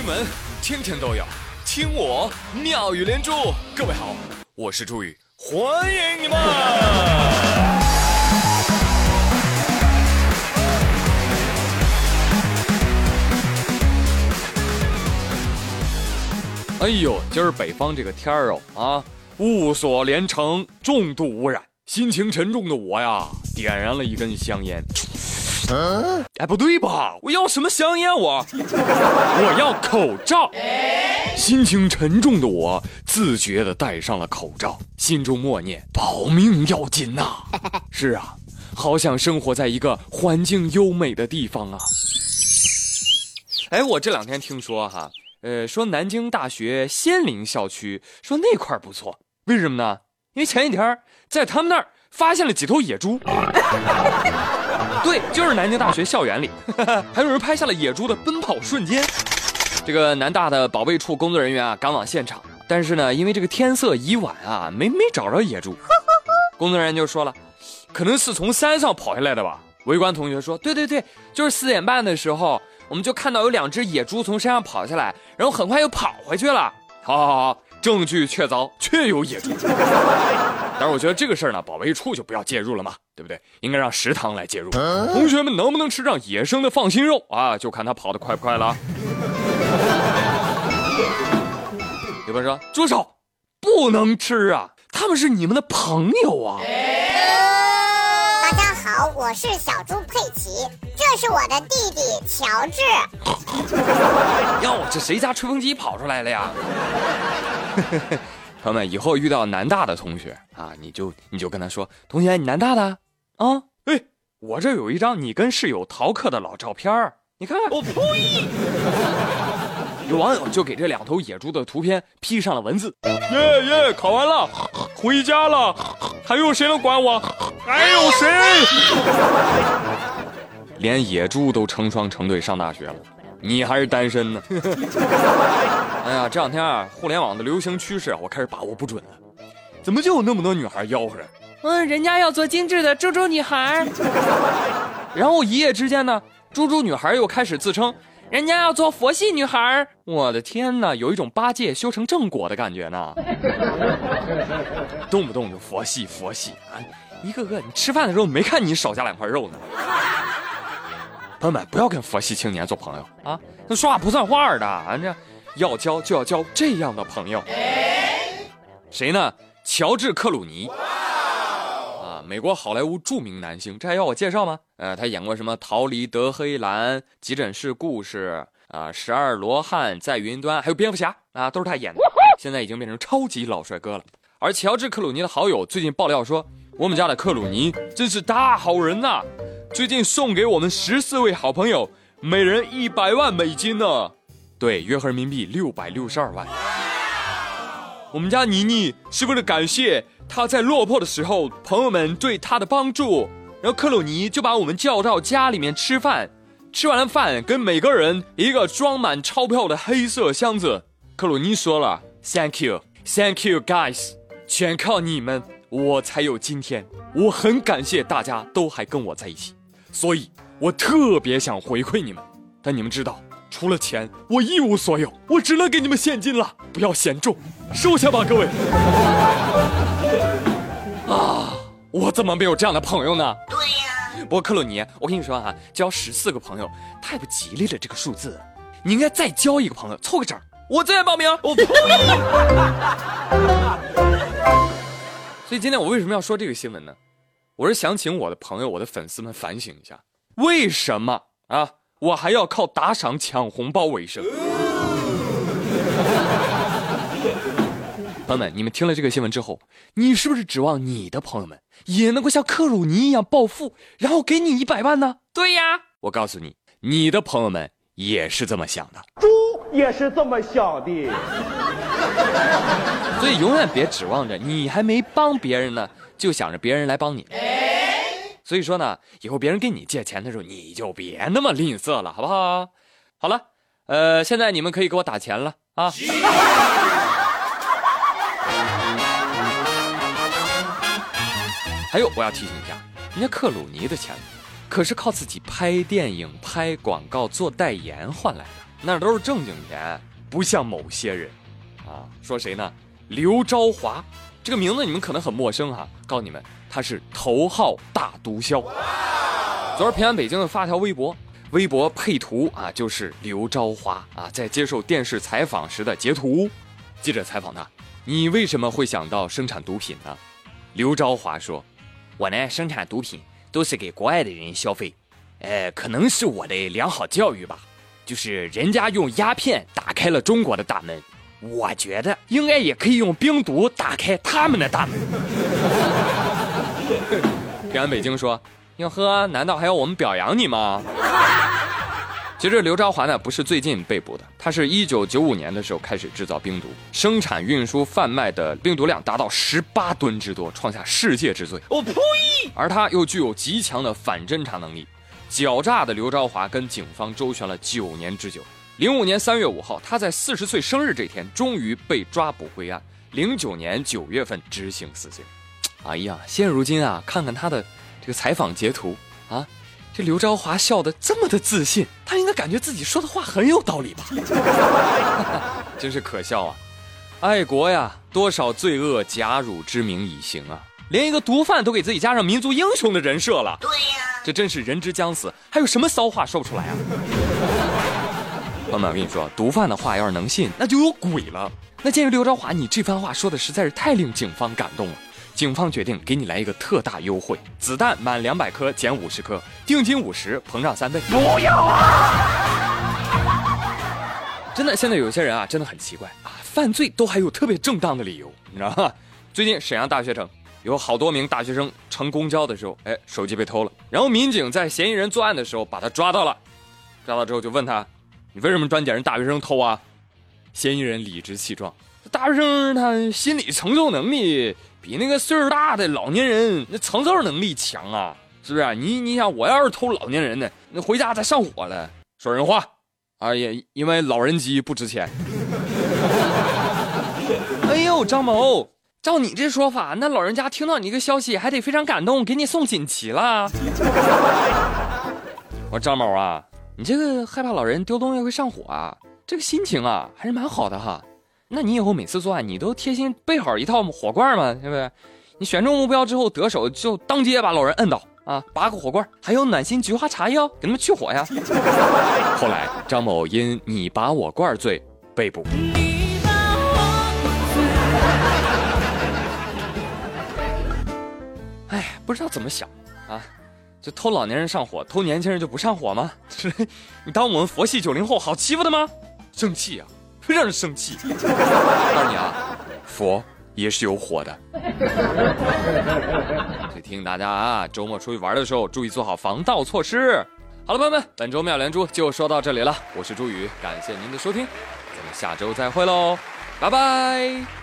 新闻天天都有，听我妙语连珠。各位好，我是朱宇，欢迎你们！哎呦，今儿北方这个天儿哦啊，雾锁连城，重度污染，心情沉重的我呀，点燃了一根香烟。哎，不对吧？我要什么香烟？我 我要口罩。心情沉重的我自觉地戴上了口罩，心中默念：保命要紧呐！是啊，好想生活在一个环境优美的地方啊！哎，我这两天听说哈，呃，说南京大学仙林校区说那块不错，为什么呢？因为前几天在他们那儿发现了几头野猪。对，就是南京大学校园里，还有人拍下了野猪的奔跑瞬间。这个南大的保卫处工作人员啊，赶往现场，但是呢，因为这个天色已晚啊，没没找着野猪。工作人员就说了，可能是从山上跑下来的吧。围观同学说，对对对，就是四点半的时候，我们就看到有两只野猪从山上跑下来，然后很快又跑回去了。好好好，证据确凿，确有野猪。但是我觉得这个事儿呢，保卫处就不要介入了嘛，对不对？应该让食堂来介入。同学们能不能吃上野生的放心肉啊？就看他跑得快不快了。有朋友说：“住手，不能吃啊！他们是你们的朋友啊。”大家好，我是小猪佩奇，这是我的弟弟乔治。哟，这谁家吹风机跑出来了呀？朋友们，以后遇到南大的同学啊，你就你就跟他说：“同学，你南大的啊？哎，我这有一张你跟室友逃课的老照片你看看。”我呸！有网友就给这两头野猪的图片 P 上了文字：“耶耶，考完了，回家了，还有谁能管我？还有谁？”连野猪都成双成对上大学了。你还是单身呢？哎呀，这两天啊，互联网的流行趋势我开始把握不准了。怎么就有那么多女孩吆喝着？嗯，人家要做精致的猪猪女孩。然后一夜之间呢，猪猪女孩又开始自称人家要做佛系女孩。我的天哪，有一种八戒修成正果的感觉呢。动不动就佛系佛系啊！一个个，你吃饭的时候没看你少加两块肉呢？朋友们，不要跟佛系青年做朋友啊！那说话不算话的，啊这要交就要交这样的朋友。谁呢？乔治·克鲁尼啊，美国好莱坞著名男星，这还要我介绍吗？呃，他演过什么《逃离德黑兰》《急诊室故事》啊，《十二罗汉在云端》，还有蝙蝠侠啊，都是他演的。现在已经变成超级老帅哥了。而乔治·克鲁尼的好友最近爆料说，我们家的克鲁尼真是大好人呐。最近送给我们十四位好朋友，每人一百万美金呢，对，约合人民币六百六十二万。我们家妮妮是为了感谢他在落魄的时候朋友们对他的帮助，然后克鲁尼就把我们叫到家里面吃饭，吃完了饭，跟每个人一个装满钞票的黑色箱子。克鲁尼说了：“Thank you, Thank you, guys，全靠你们，我才有今天。我很感谢大家都还跟我在一起。”所以，我特别想回馈你们，但你们知道，除了钱，我一无所有，我只能给你们现金了，不要嫌重，收下吧，各位。啊，我怎么没有这样的朋友呢？对呀。不过克鲁尼，我跟你说啊，交十四个朋友太不吉利了，这个数字，你应该再交一个朋友，凑个整。我再报名。我呸！所以今天我为什么要说这个新闻呢？我是想请我的朋友、我的粉丝们反省一下，为什么啊，我还要靠打赏抢红包为生？朋友们，你们听了这个新闻之后，你是不是指望你的朋友们也能够像克鲁尼一样暴富，然后给你一百万呢？对呀，我告诉你，你的朋友们也是这么想的，猪也是这么想的，所以永远别指望着你还没帮别人呢。就想着别人来帮你，所以说呢，以后别人跟你借钱的时候，你就别那么吝啬了，好不好？好了，呃，现在你们可以给我打钱了啊！还有，我要提醒一下，人家克鲁尼的钱可是靠自己拍电影、拍广告、做代言换来的，那都是正经钱，不像某些人，啊，说谁呢？刘昭华，这个名字你们可能很陌生哈，告诉你们，他是头号大毒枭。昨儿平安北京的发条微博，微博配图啊，就是刘昭华啊在接受电视采访时的截图。记者采访他，你为什么会想到生产毒品呢？刘昭华说，我呢生产毒品都是给国外的人消费，呃，可能是我的良好教育吧。就是人家用鸦片打开了中国的大门，我觉得应该也可以用冰毒打开他们的大门。平安北京说。哟呵，难道还要我们表扬你吗？其实刘昭华呢不是最近被捕的，他是一九九五年的时候开始制造冰毒，生产、运输、贩卖的冰毒量达到十八吨之多，创下世界之最。我呸！而他又具有极强的反侦查能力，狡诈的刘昭华跟警方周旋了九年之久。零五年三月五号，他在四十岁生日这天终于被抓捕归案。零九年九月份执行死刑。哎呀，现如今啊，看看他的。这个采访截图啊，这刘昭华笑得这么的自信，他应该感觉自己说的话很有道理吧？真是可笑啊！爱国呀，多少罪恶假汝之名以行啊！连一个毒贩都给自己加上民族英雄的人设了。对呀，这真是人之将死，还有什么骚话说不出来啊？朋友们，我跟你说，毒贩的话要是能信，那就有鬼了。那鉴于刘昭华你这番话说的实在是太令警方感动了。警方决定给你来一个特大优惠，子弹满两百颗减五十颗，定金五十，膨胀三倍。不要啊！真的，现在有些人啊，真的很奇怪啊，犯罪都还有特别正当的理由，你知道吗？最近沈阳大学城有好多名大学生乘公交的时候，哎，手机被偷了，然后民警在嫌疑人作案的时候把他抓到了，抓到之后就问他，你为什么专捡人大学生偷啊？嫌疑人理直气壮，大学生他心理承受能力。比那个岁数大的老年人那承受能力强啊，是不是？你你想，我要是偷老年人的，那回家再上火了。说人话，哎呀，因为老人机不值钱。哎呦，张某，照你这说法，那老人家听到你这个消息还得非常感动，给你送锦旗了。我说张某啊，你这个害怕老人丢东西会上火啊，这个心情啊还是蛮好的哈。那你以后每次作案，你都贴心备好一套火罐吗？对不对？你选中目标之后，得手就当街把老人摁倒啊，拔个火罐，还有暖心菊花茶哟，给他们去火呀。后来张某因你拔我罐罪被捕。哎，不知道怎么想啊，就偷老年人上火，偷年轻人就不上火吗？你当我们佛系九零后好欺负的吗？生气呀！让人生气。告诉你啊，佛也是有火的。所以提醒大家啊，周末出去玩的时候注意做好防盗措施。好了，朋友们，本周妙连珠就说到这里了。我是朱宇，感谢您的收听，咱们下周再会喽，拜拜。